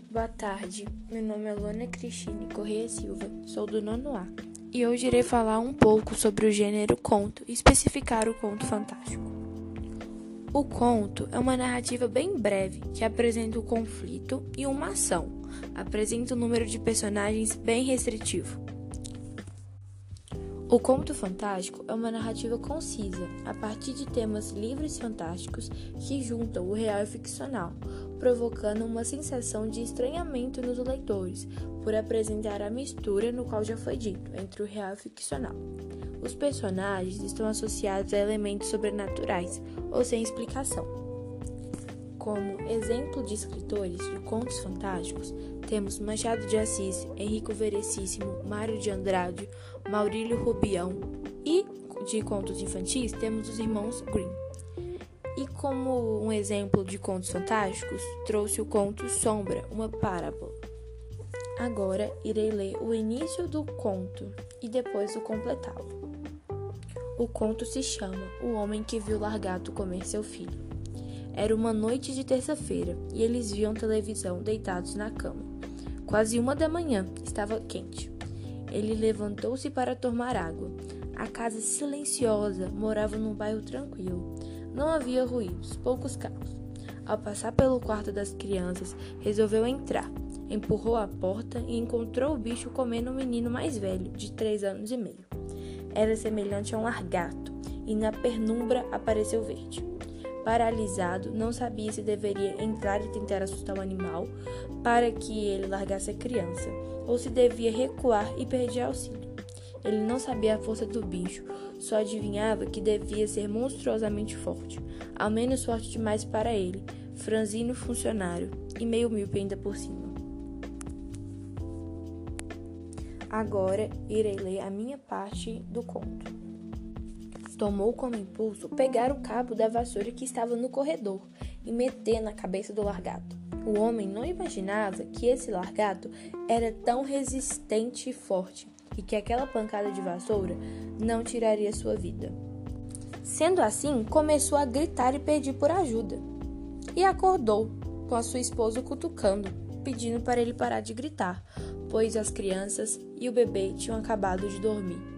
Boa tarde, meu nome é Luana Cristine Correia Silva, sou do nono A e hoje irei falar um pouco sobre o gênero conto e especificar o conto fantástico. O conto é uma narrativa bem breve que apresenta o um conflito e uma ação, apresenta um número de personagens bem restritivo. O conto fantástico é uma narrativa concisa, a partir de temas livres fantásticos que juntam o real e o ficcional, provocando uma sensação de estranhamento nos leitores, por apresentar a mistura no qual já foi dito entre o real e o ficcional. Os personagens estão associados a elementos sobrenaturais ou sem explicação. Como exemplo de escritores de contos fantásticos, temos Machado de Assis, Henrico Verecíssimo, Mário de Andrade, Maurílio Rubião e de contos infantis temos os irmãos Grimm. E como um exemplo de contos fantásticos, trouxe o conto Sombra, uma parábola. Agora irei ler o início do conto e depois o completá-lo. O conto se chama O Homem que Viu Largato Comer Seu Filho. Era uma noite de terça-feira e eles viam televisão deitados na cama. Quase uma da manhã, estava quente. Ele levantou-se para tomar água. A casa silenciosa morava num bairro tranquilo. Não havia ruídos, poucos carros. Ao passar pelo quarto das crianças, resolveu entrar. Empurrou a porta e encontrou o bicho comendo um menino mais velho, de três anos e meio. Era semelhante a um largato, e na penumbra apareceu verde. Paralisado, não sabia se deveria entrar e tentar assustar o animal para que ele largasse a criança, ou se devia recuar e pedir auxílio. Ele não sabia a força do bicho, só adivinhava que devia ser monstruosamente forte, ao menos forte demais para ele, franzino funcionário e meio míope ainda por cima. Agora irei ler a minha parte do conto tomou como impulso pegar o cabo da vassoura que estava no corredor e meter na cabeça do largato. O homem não imaginava que esse largato era tão resistente e forte e que aquela pancada de vassoura não tiraria sua vida. Sendo assim, começou a gritar e pedir por ajuda. E acordou, com a sua esposa cutucando, pedindo para ele parar de gritar, pois as crianças e o bebê tinham acabado de dormir.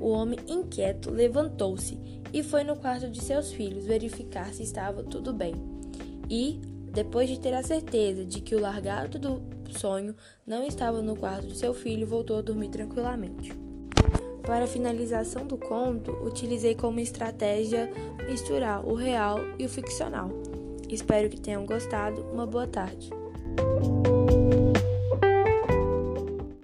O homem inquieto levantou-se e foi no quarto de seus filhos verificar se estava tudo bem. E, depois de ter a certeza de que o largado do sonho não estava no quarto de seu filho, voltou a dormir tranquilamente. Para a finalização do conto, utilizei como estratégia misturar o real e o ficcional. Espero que tenham gostado. Uma boa tarde.